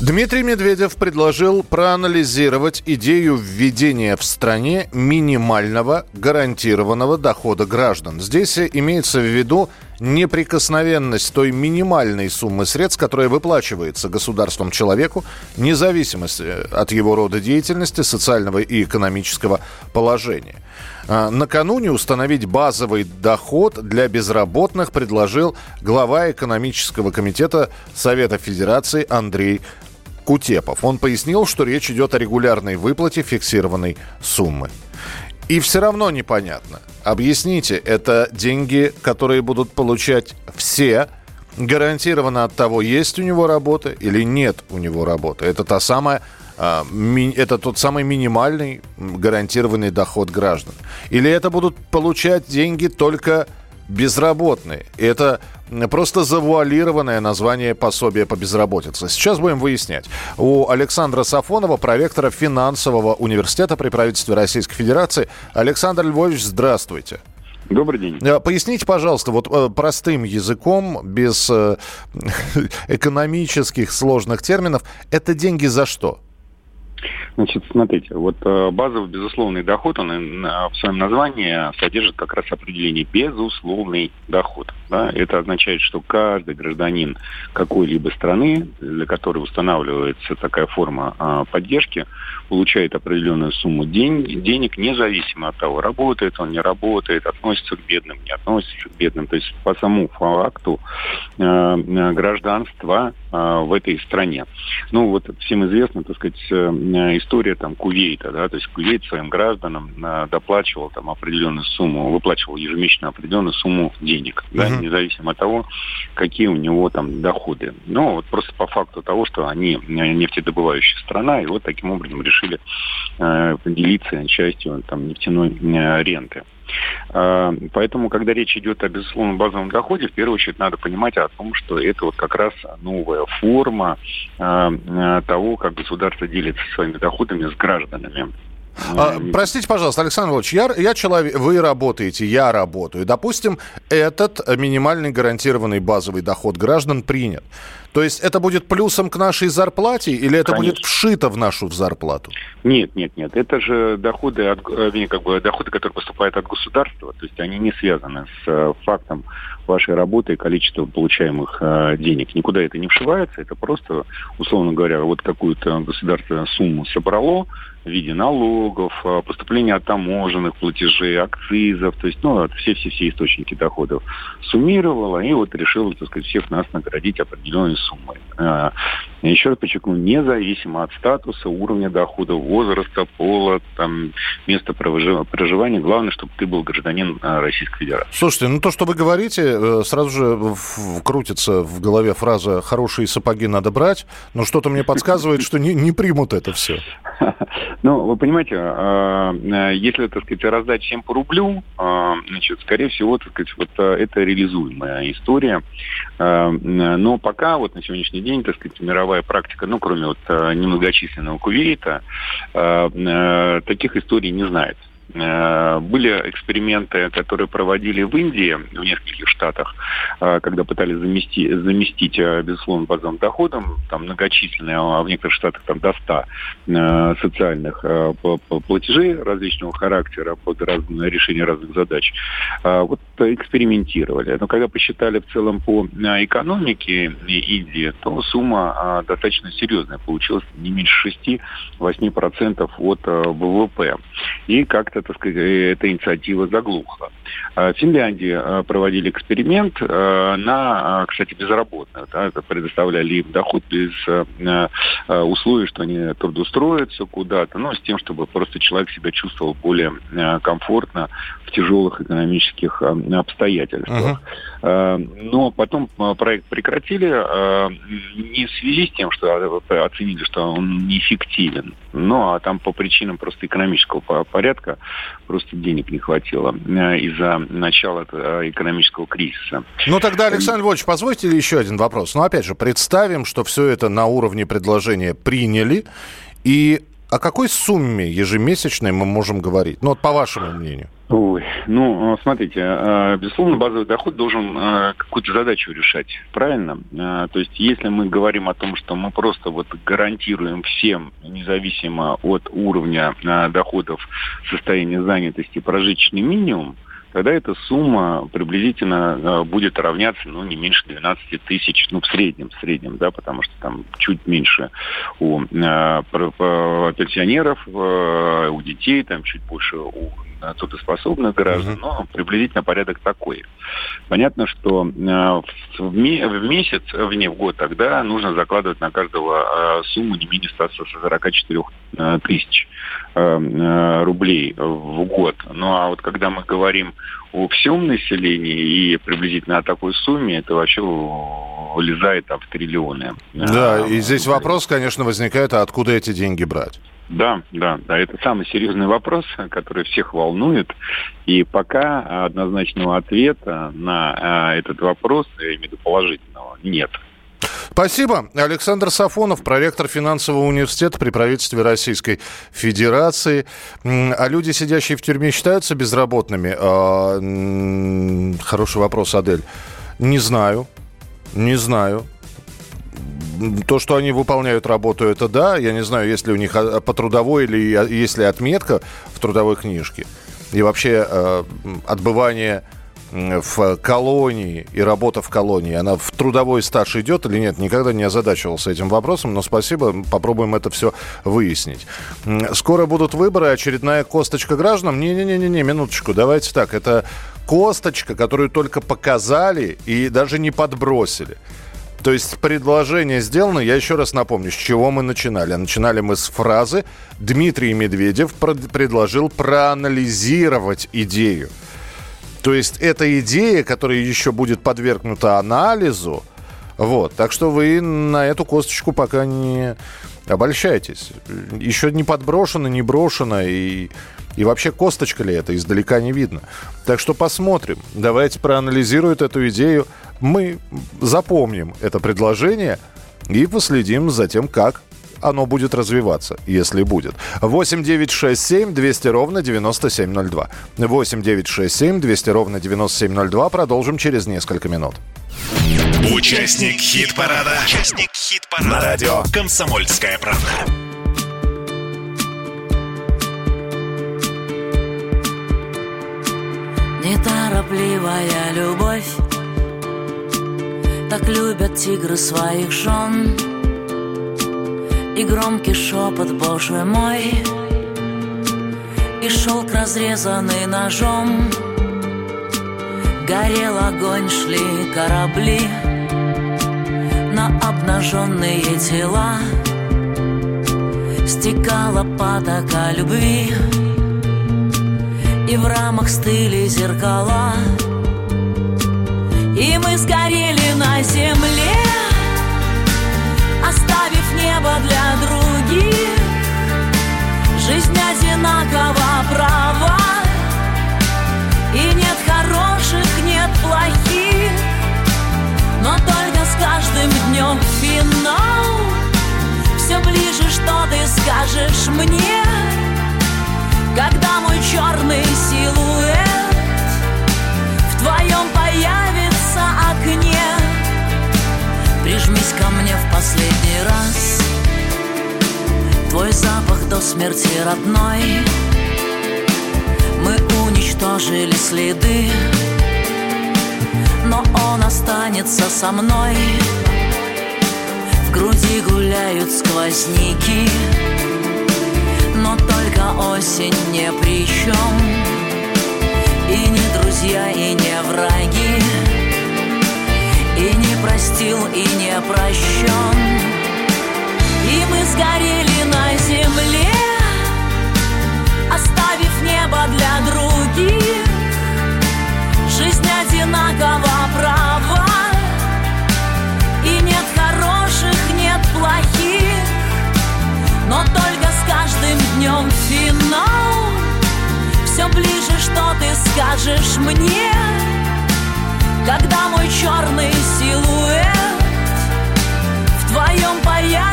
Дмитрий Медведев предложил проанализировать идею введения в стране минимального гарантированного дохода граждан. Здесь имеется в виду неприкосновенность той минимальной суммы средств, которая выплачивается государством человеку, независимо от его рода деятельности, социального и экономического положения. А, накануне установить базовый доход для безработных предложил глава экономического комитета Совета Федерации Андрей Кутепов. Он пояснил, что речь идет о регулярной выплате фиксированной суммы. И все равно непонятно. Объясните, это деньги, которые будут получать все, гарантированно от того, есть у него работа или нет у него работы. Это та самая а, это тот самый минимальный гарантированный доход граждан. Или это будут получать деньги только безработные. Это просто завуалированное название пособия по безработице. Сейчас будем выяснять. У Александра Сафонова, проректора финансового университета при правительстве Российской Федерации. Александр Львович, здравствуйте. Добрый день. Э, поясните, пожалуйста, вот э, простым языком, без э, экономических сложных терминов, это деньги за что? Значит, смотрите, вот э, базовый безусловный доход, он в своем названии содержит как раз определение безусловный доход. Да? Это означает, что каждый гражданин какой-либо страны, для которой устанавливается такая форма э, поддержки, получает определенную сумму день, денег, независимо от того, работает он, не работает, относится к бедным, не относится к бедным. То есть по самому факту э, гражданства э, в этой стране. Ну вот всем известно, так сказать, э, история там Кувейта, да, то есть Кувейт своим гражданам э, доплачивал там определенную сумму, выплачивал ежемесячно определенную сумму денег, uh-huh. независимо от того, какие у него там доходы. Ну вот просто по факту того, что они э, нефтедобывающая страна, и вот таким образом решили э, поделиться частью там нефтяной э, ренты. Э, поэтому, когда речь идет о безусловном базовом доходе, в первую очередь надо понимать о том, что это вот как раз новая форма э, того, как государство делится своими доходами с гражданами. А, простите, пожалуйста, Александр Ильич, я, я человек, вы работаете, я работаю. Допустим, этот минимальный гарантированный базовый доход граждан принят. То есть это будет плюсом к нашей зарплате или это Конечно. будет вшито в нашу зарплату? Нет, нет, нет. Это же доходы, от, э, как бы, доходы, которые поступают от государства. То есть они не связаны с э, фактом вашей работы и количеством получаемых э, денег. Никуда это не вшивается. Это просто, условно говоря, вот какую-то государственную сумму собрало, в виде налогов, а, поступления от таможенных платежей, акцизов, то есть, ну, все-все-все источники доходов суммировала и вот решила, так сказать, всех нас наградить определенной суммой. А, еще раз подчеркну, независимо от статуса, уровня дохода, возраста, пола, там, места проживания, главное, чтобы ты был гражданин а, Российской Федерации. Слушайте, ну то, что вы говорите, э, сразу же крутится в голове фраза «хорошие сапоги надо брать», но что-то мне подсказывает, что не, не примут это все. Ну, вы понимаете, а, а, если, так сказать, раздать всем по рублю, а, значит, скорее всего, так сказать, вот это реализуемая история. Но пока вот на сегодняшний день, так сказать, мировая практика, ну, кроме вот немногочисленного Кувейта, таких историй не знает. Э, были эксперименты, которые проводили в Индии, в нескольких штатах, э, когда пытались заместить, заместить э, безусловно, базовым доходом, там многочисленные, а в некоторых штатах там до 100 социальных платежей различного характера под разные, решение разных задач. Вот экспериментировали. Но когда посчитали в целом по экономике Индии, то сумма достаточно серьезная. Получилась не меньше 6-8% от ВВП. И как-то так сказать, э, эта инициатива заглухла. В Финляндии э, проводили эксперимент э, на, кстати, безработных. Да, предоставляли им доход без условий, что они трудоустроятся куда-то, ну, с тем, чтобы просто человек себя чувствовал более комфортно в тяжелых экономических обстоятельствах. Uh-huh. Но потом проект прекратили не в связи с тем, что оценили, что он неэффективен, но а там по причинам просто экономического порядка просто денег не хватило из-за начала экономического кризиса. Ну тогда, Александр Львович, позвольте еще один вопрос. Ну опять же, представим, что все это на уровне предложения приняли, и о какой сумме ежемесячной мы можем говорить? Ну, вот по вашему мнению. Ой, ну, смотрите, э, безусловно, базовый доход должен э, какую-то задачу решать, правильно? Э, то есть, если мы говорим о том, что мы просто вот гарантируем всем, независимо от уровня доходов, состояния занятости, прожиточный минимум, тогда эта сумма приблизительно э, будет равняться, ну, не меньше 12 тысяч, ну, в среднем, в среднем, да, потому что там чуть меньше у э, пенсионеров, э, у детей, там чуть больше у трудоспособных граждан, uh-huh. но приблизительно порядок такой. Понятно, что э, в, месяц, вне в год, тогда нужно закладывать на каждого э, сумму не менее 144 э, тысяч рублей в год. Ну а вот когда мы говорим о всем населении и приблизительно о такой сумме, это вообще вылезает там в триллионы. Да, и здесь вопрос, конечно, возникает, а откуда эти деньги брать? Да, да, да. Это самый серьезный вопрос, который всех волнует. И пока однозначного ответа на а, этот вопрос, я имею в виду положительного, нет. Спасибо. Александр Сафонов, проректор финансового университета при правительстве Российской Федерации. А люди, сидящие в тюрьме, считаются безработными? А, хороший вопрос, Адель. Не знаю. Не знаю то, что они выполняют работу, это да. Я не знаю, есть ли у них а, по трудовой или а, есть ли отметка в трудовой книжке. И вообще э, отбывание в колонии и работа в колонии, она в трудовой стаж идет или нет, никогда не озадачивался этим вопросом, но спасибо, попробуем это все выяснить. Скоро будут выборы, очередная косточка гражданам. Не-не-не-не, минуточку, давайте так, это косточка, которую только показали и даже не подбросили. То есть предложение сделано, я еще раз напомню, с чего мы начинали. Начинали мы с фразы «Дмитрий Медведев предложил проанализировать идею». То есть это идея, которая еще будет подвергнута анализу. Вот, так что вы на эту косточку пока не обольщайтесь. Еще не подброшено, не брошено, и, и вообще косточка ли это, издалека не видно. Так что посмотрим. Давайте проанализируют эту идею мы запомним это предложение и последим за тем, как оно будет развиваться, если будет. 8 9 6 7 200 ровно 9702. 8 9 6 7 200 ровно 9702. Продолжим через несколько минут. Участник хит-парада. Участник хит-парада. На радио «Комсомольская правда». Неторопливая любовь так любят тигры своих жен. И громкий шепот, боже мой И шелк, разрезанный ножом. Горел огонь, шли корабли На обнаженные тела. Стекала потока любви И в рамах стыли зеркала и мы сгорели на земле Оставив небо для других. Жизнь одинакова права. И нет хороших, нет плохих. Но только с каждым днем финал. Все ближе, что ты скажешь мне смерти родной. Мы уничтожили следы Но он останется со мной. В груди гуляют сквозняки Но только осень не при чем И не друзья, и не враги и не простил, и не прощен И мы сгорели скажешь мне, когда мой черный силуэт в твоем появится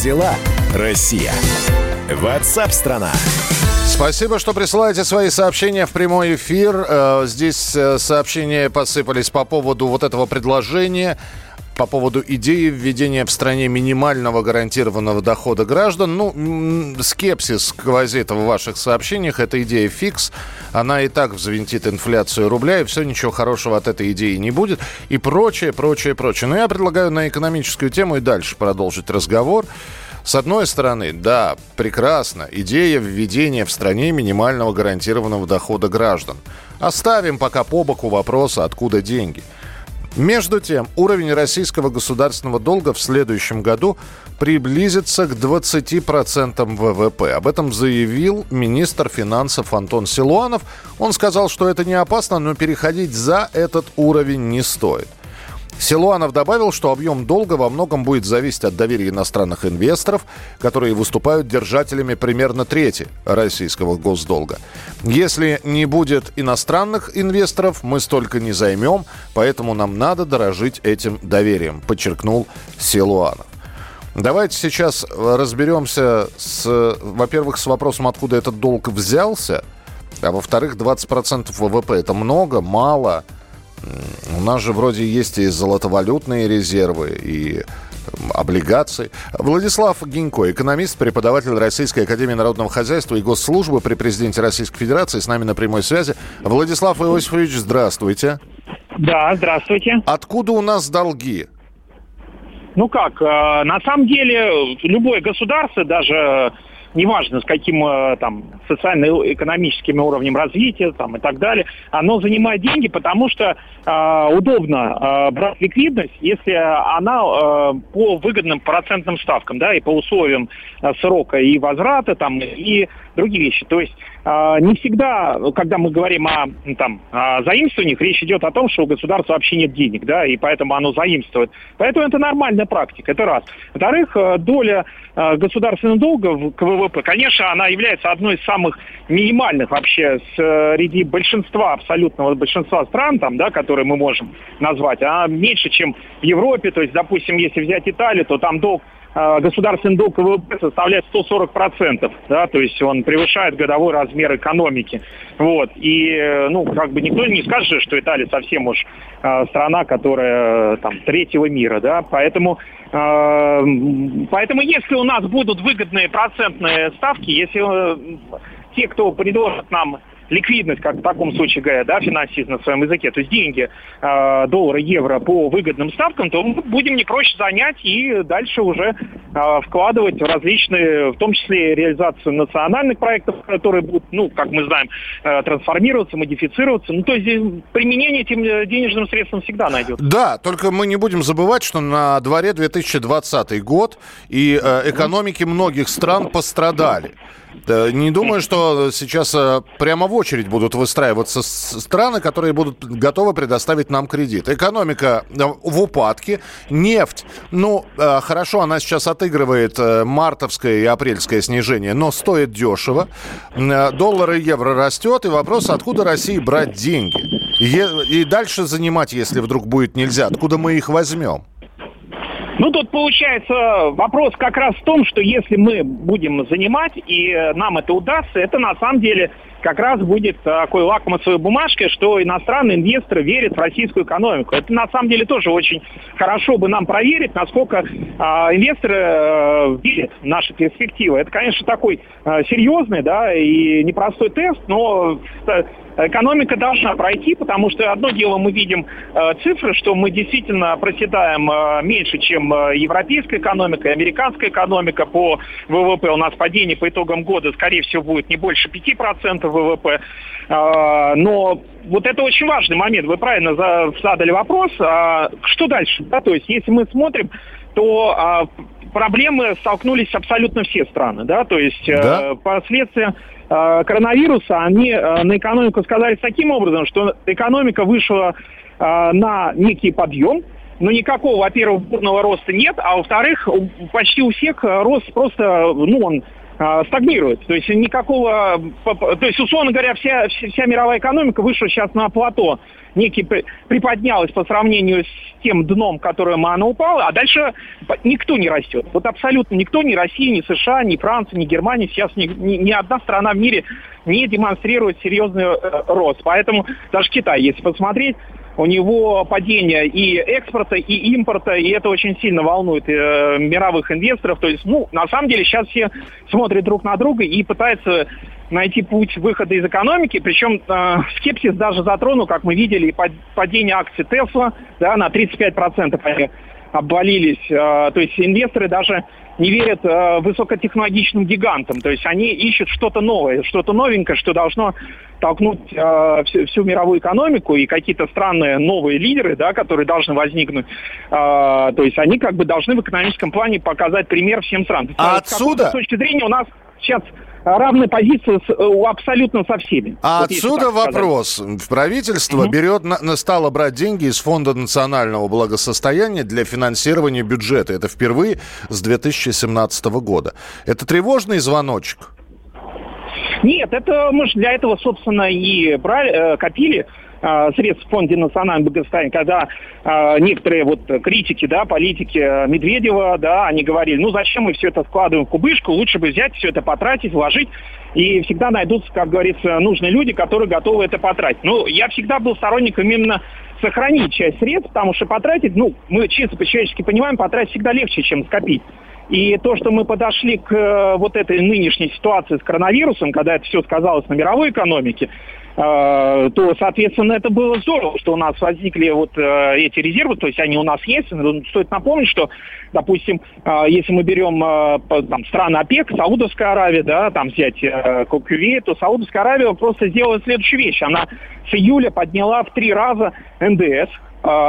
дела, Россия? Ватсап-страна! Спасибо, что присылаете свои сообщения в прямой эфир. Э, здесь э, сообщения посыпались по поводу вот этого предложения по поводу идеи введения в стране минимального гарантированного дохода граждан. Ну, скепсис сквозит в ваших сообщениях. Эта идея фикс. Она и так взвинтит инфляцию рубля, и все, ничего хорошего от этой идеи не будет. И прочее, прочее, прочее. Но я предлагаю на экономическую тему и дальше продолжить разговор. С одной стороны, да, прекрасно, идея введения в стране минимального гарантированного дохода граждан. Оставим пока по боку вопроса, откуда деньги – между тем, уровень российского государственного долга в следующем году приблизится к 20% ВВП. Об этом заявил министр финансов Антон Силуанов. Он сказал, что это не опасно, но переходить за этот уровень не стоит. Силуанов добавил, что объем долга во многом будет зависеть от доверия иностранных инвесторов, которые выступают держателями примерно трети российского госдолга. Если не будет иностранных инвесторов, мы столько не займем, поэтому нам надо дорожить этим доверием, подчеркнул Силуанов. Давайте сейчас разберемся, с, во-первых, с вопросом, откуда этот долг взялся, а во-вторых, 20% ВВП – это много, мало – у нас же вроде есть и золотовалютные резервы, и облигаций. Владислав Гинько, экономист, преподаватель Российской Академии Народного Хозяйства и Госслужбы при президенте Российской Федерации, с нами на прямой связи. Владислав Иосифович, здравствуйте. Да, здравствуйте. Откуда у нас долги? Ну как, э, на самом деле любое государство, даже неважно с каким э, там социально-экономическим уровнем развития там, и так далее, оно занимает деньги, потому что э, удобно э, брать ликвидность, если она э, по выгодным процентным ставкам, да, и по условиям э, срока и возврата там и другие вещи. То есть э, не всегда, когда мы говорим о, там, о заимствованиях, речь идет о том, что у государства вообще нет денег, да, и поэтому оно заимствует. Поэтому это нормальная практика, это раз. Во-вторых, э, доля э, государственного долга к ВВП, конечно, она является одной из самых минимальных вообще среди большинства, абсолютного большинства стран, там, да, которые мы можем назвать, а меньше, чем в Европе. То есть, допустим, если взять Италию, то там долг государственный долг ВВП составляет 140%, да, то есть он превышает годовой размер экономики. Вот. И, э, ну, как бы никто не скажет, что Италия совсем уж э, страна, которая там третьего мира, да, поэтому э, поэтому если у нас будут выгодные процентные ставки, если э, те, кто предложит нам ликвидность, как в таком случае говорят, да, финансист на своем языке, то есть деньги, э, доллары, евро по выгодным ставкам, то мы будем не проще занять и дальше уже э, вкладывать в различные, в том числе реализацию национальных проектов, которые будут, ну, как мы знаем, э, трансформироваться, модифицироваться. Ну, то есть применение этим денежным средствам всегда найдется. Да, только мы не будем забывать, что на дворе 2020 год, и э, экономики многих стран пострадали. Не думаю, что сейчас э, прямо в очередь будут выстраиваться страны, которые будут готовы предоставить нам кредит. Экономика э, в упадке, нефть, ну, э, хорошо, она сейчас отыгрывает мартовское и апрельское снижение, но стоит дешево. Доллар и евро растет, и вопрос, откуда России брать деньги? И дальше занимать, если вдруг будет нельзя, откуда мы их возьмем? Ну, тут получается вопрос как раз в том, что если мы будем занимать, и нам это удастся, это на самом деле как раз будет такой лакмусовой бумажкой, что иностранные инвесторы верят в российскую экономику. Это на самом деле тоже очень хорошо бы нам проверить, насколько э, инвесторы э, верят в наши перспективы. Это, конечно, такой э, серьезный да, и непростой тест, но экономика должна пройти, потому что одно дело мы видим э, цифры, что мы действительно проседаем э, меньше, чем э, европейская экономика и американская экономика. По ВВП у нас падение по итогам года, скорее всего, будет не больше 5% ВВП. Но вот это очень важный момент. Вы правильно задали вопрос. А что дальше? Да, то есть если мы смотрим, то а, проблемы столкнулись абсолютно все страны. Да? То есть да? э, последствия коронавируса, они э, на экономику сказались таким образом, что экономика вышла э, на некий подъем, но никакого, во-первых, бурного роста нет, а во-вторых, почти у всех рост просто, ну, он э, стагнирует. То есть никакого, то есть, условно говоря, вся, вся мировая экономика вышла сейчас на плато некий приподнялась по сравнению с тем дном, которое она упала, а дальше никто не растет. Вот абсолютно никто, ни Россия, ни США, ни Франция, ни Германия, сейчас ни, ни, ни одна страна в мире не демонстрирует серьезный э, рост. Поэтому даже Китай, если посмотреть, у него падение и экспорта, и импорта, и это очень сильно волнует э, мировых инвесторов. То есть, ну, на самом деле сейчас все смотрят друг на друга и пытаются найти путь выхода из экономики, причем э, скепсис даже затронул, как мы видели, падение акций Тесла да, на 35% они обвалились. Э, то есть инвесторы даже не верят э, высокотехнологичным гигантам. То есть они ищут что-то новое, что-то новенькое, что должно толкнуть э, всю, всю мировую экономику и какие-то странные новые лидеры, да, которые должны возникнуть. Э, то есть они как бы должны в экономическом плане показать пример всем странам. А отсюда... С точки зрения у нас сейчас равной позиции с, э, абсолютно со всеми. А вот отсюда вопрос. Правительство угу. берет, на, стало брать деньги из Фонда национального благосостояния для финансирования бюджета. Это впервые с 2017 года. Это тревожный звоночек? Нет, это мы же для этого, собственно, и брали, э, копили средств в Фонде национального благосостояния, когда э, некоторые вот критики, да, политики Медведева, да, они говорили, ну зачем мы все это складываем в кубышку, лучше бы взять все это потратить, вложить, и всегда найдутся, как говорится, нужные люди, которые готовы это потратить. Ну, я всегда был сторонником именно сохранить часть средств, потому что потратить, ну, мы чисто по-человечески понимаем, потратить всегда легче, чем скопить. И то, что мы подошли к э, вот этой нынешней ситуации с коронавирусом, когда это все сказалось на мировой экономике, э, то, соответственно, это было здорово, что у нас возникли вот э, эти резервы, то есть они у нас есть. Стоит напомнить, что, допустим, если мы берем там, страны ОПЕК, Саудовская Аравия, да, там взять Кувейт, то Саудовская Аравия просто сделала следующую вещь. Она с июля подняла в три раза НДС,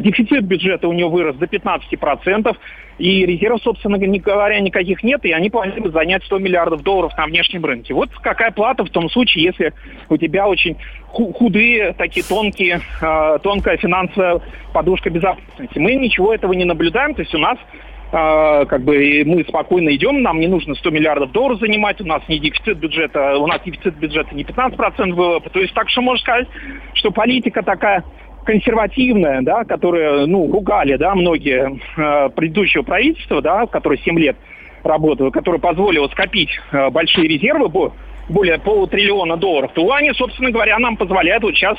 дефицит бюджета у нее вырос до 15%, и резервов, собственно говоря, никаких нет, и они планируют занять 100 миллиардов долларов на внешнем рынке. Вот какая плата в том случае, если у тебя очень худые, такие тонкие, э, тонкая финансовая подушка безопасности. Мы ничего этого не наблюдаем, то есть у нас Uh, как бы мы спокойно идем, нам не нужно 100 миллиардов долларов занимать, у нас не дефицит бюджета, у нас дефицит бюджета не 15% ВВП. То есть так что можно сказать, что политика такая консервативная, да, которую, ну, ругали, да, многие э, предыдущего правительства, да, которые 7 лет работало, которое позволило скопить э, большие резервы, более полутриллиона долларов, то они, собственно говоря, нам позволяют вот сейчас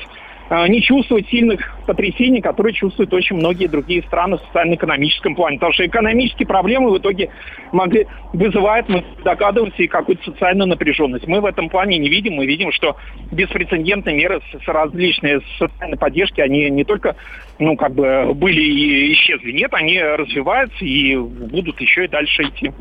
не чувствовать сильных потрясений, которые чувствуют очень многие другие страны в социально-экономическом плане. Потому что экономические проблемы в итоге могли вызывают, мы догадываемся, и какую-то социальную напряженность. Мы в этом плане не видим. Мы видим, что беспрецедентные меры с различные социальной поддержки, они не только ну, как бы были и исчезли. Нет, они развиваются и будут еще и дальше идти.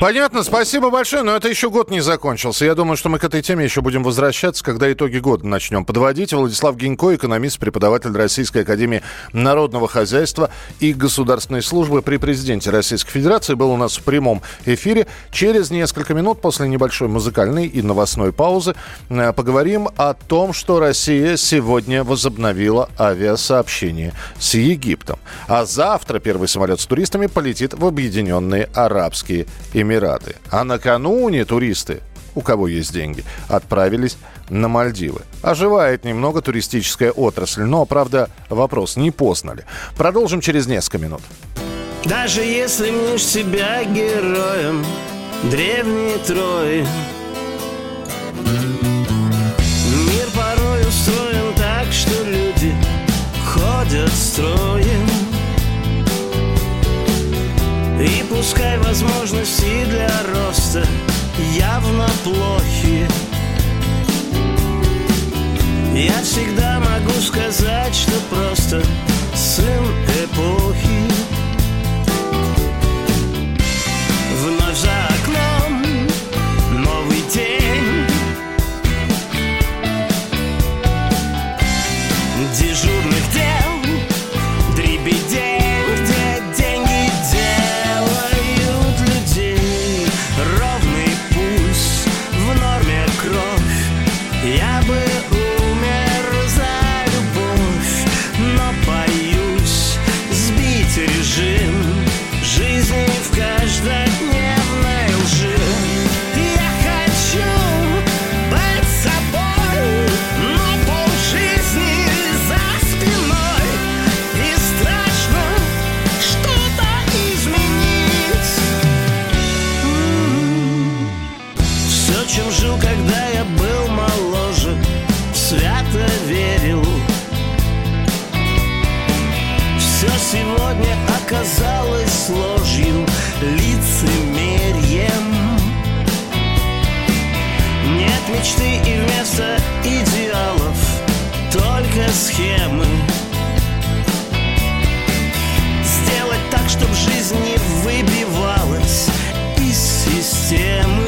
Понятно, спасибо большое, но это еще год не закончился. Я думаю, что мы к этой теме еще будем возвращаться, когда итоги года начнем подводить. Владислав Гинько, экономист, преподаватель Российской Академии Народного Хозяйства и Государственной Службы при Президенте Российской Федерации, был у нас в прямом эфире. Через несколько минут после небольшой музыкальной и новостной паузы э, поговорим о том, что Россия сегодня возобновила авиасообщение с Египтом. А завтра первый самолет с туристами полетит в Объединенные Арабские Эмираты. А накануне туристы у кого есть деньги, отправились на Мальдивы. Оживает немного туристическая отрасль, но, правда, вопрос, не поздно ли. Продолжим через несколько минут. Даже если мнешь себя героем древней Трои, Мир порой устроен так, что ходят строем. И пускай возможности для роста явно плохи. Я всегда могу сказать, что просто сын эпохи. казалось ложью, лицемерием. Нет мечты и вместо идеалов только схемы. Сделать так, чтобы жизнь не выбивалась из системы.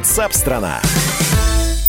WhatsApp страна.